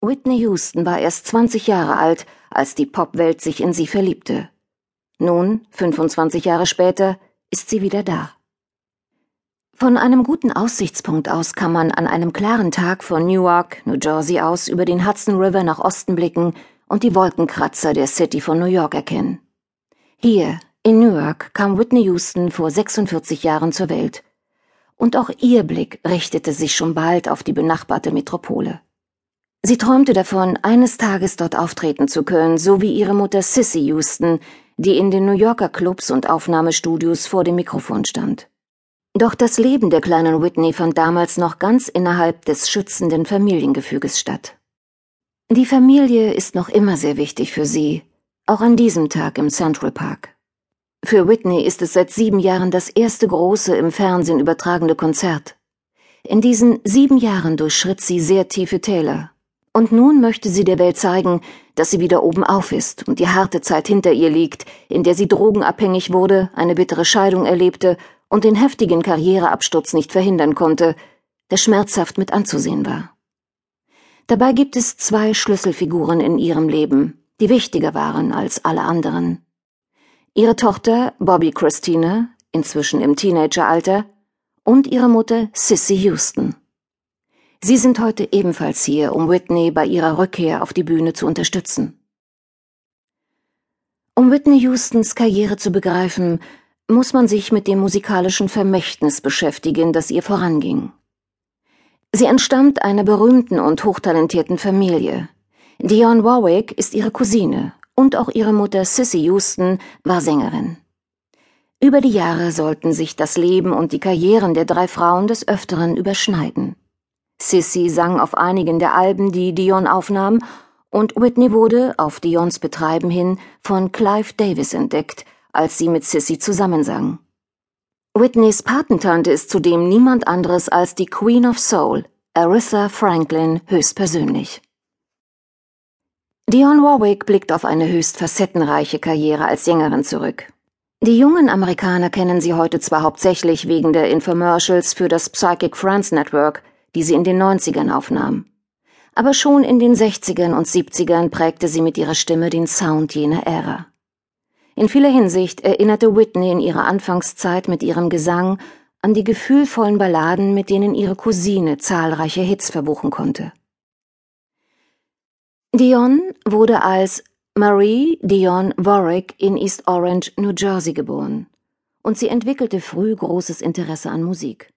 Whitney Houston war erst 20 Jahre alt, als die Popwelt sich in sie verliebte. Nun, 25 Jahre später, ist sie wieder da. Von einem guten Aussichtspunkt aus kann man an einem klaren Tag von Newark, New Jersey aus über den Hudson River nach Osten blicken und die Wolkenkratzer der City von New York erkennen. Hier, in Newark, kam Whitney Houston vor 46 Jahren zur Welt. Und auch ihr Blick richtete sich schon bald auf die benachbarte Metropole. Sie träumte davon, eines Tages dort auftreten zu können, so wie ihre Mutter Sissy Houston, die in den New Yorker Clubs und Aufnahmestudios vor dem Mikrofon stand. Doch das Leben der kleinen Whitney fand damals noch ganz innerhalb des schützenden Familiengefüges statt. Die Familie ist noch immer sehr wichtig für sie, auch an diesem Tag im Central Park. Für Whitney ist es seit sieben Jahren das erste große im Fernsehen übertragene Konzert. In diesen sieben Jahren durchschritt sie sehr tiefe Täler. Und nun möchte sie der Welt zeigen, dass sie wieder oben auf ist und die harte Zeit hinter ihr liegt, in der sie drogenabhängig wurde, eine bittere Scheidung erlebte und den heftigen Karriereabsturz nicht verhindern konnte, der schmerzhaft mit anzusehen war. Dabei gibt es zwei Schlüsselfiguren in ihrem Leben, die wichtiger waren als alle anderen. Ihre Tochter Bobby Christina, inzwischen im Teenageralter, und ihre Mutter Sissy Houston. Sie sind heute ebenfalls hier, um Whitney bei ihrer Rückkehr auf die Bühne zu unterstützen. Um Whitney Houstons Karriere zu begreifen, muss man sich mit dem musikalischen Vermächtnis beschäftigen, das ihr voranging. Sie entstammt einer berühmten und hochtalentierten Familie. Dionne Warwick ist ihre Cousine und auch ihre Mutter Sissy Houston war Sängerin. Über die Jahre sollten sich das Leben und die Karrieren der drei Frauen des Öfteren überschneiden. Sissy sang auf einigen der Alben, die Dion aufnahm, und Whitney wurde, auf Dions Betreiben hin, von Clive Davis entdeckt, als sie mit Sissy zusammensang. Whitneys Patentante ist zudem niemand anderes als die Queen of Soul, Aretha Franklin höchstpersönlich. Dionne Warwick blickt auf eine höchst facettenreiche Karriere als Sängerin zurück. Die jungen Amerikaner kennen sie heute zwar hauptsächlich wegen der Infomercials für das Psychic Friends Network, die sie in den 90ern aufnahm. Aber schon in den 60ern und 70ern prägte sie mit ihrer Stimme den Sound jener Ära. In vieler Hinsicht erinnerte Whitney in ihrer Anfangszeit mit ihrem Gesang an die gefühlvollen Balladen, mit denen ihre Cousine zahlreiche Hits verbuchen konnte. Dion wurde als Marie Dion Warwick in East Orange, New Jersey geboren, und sie entwickelte früh großes Interesse an Musik.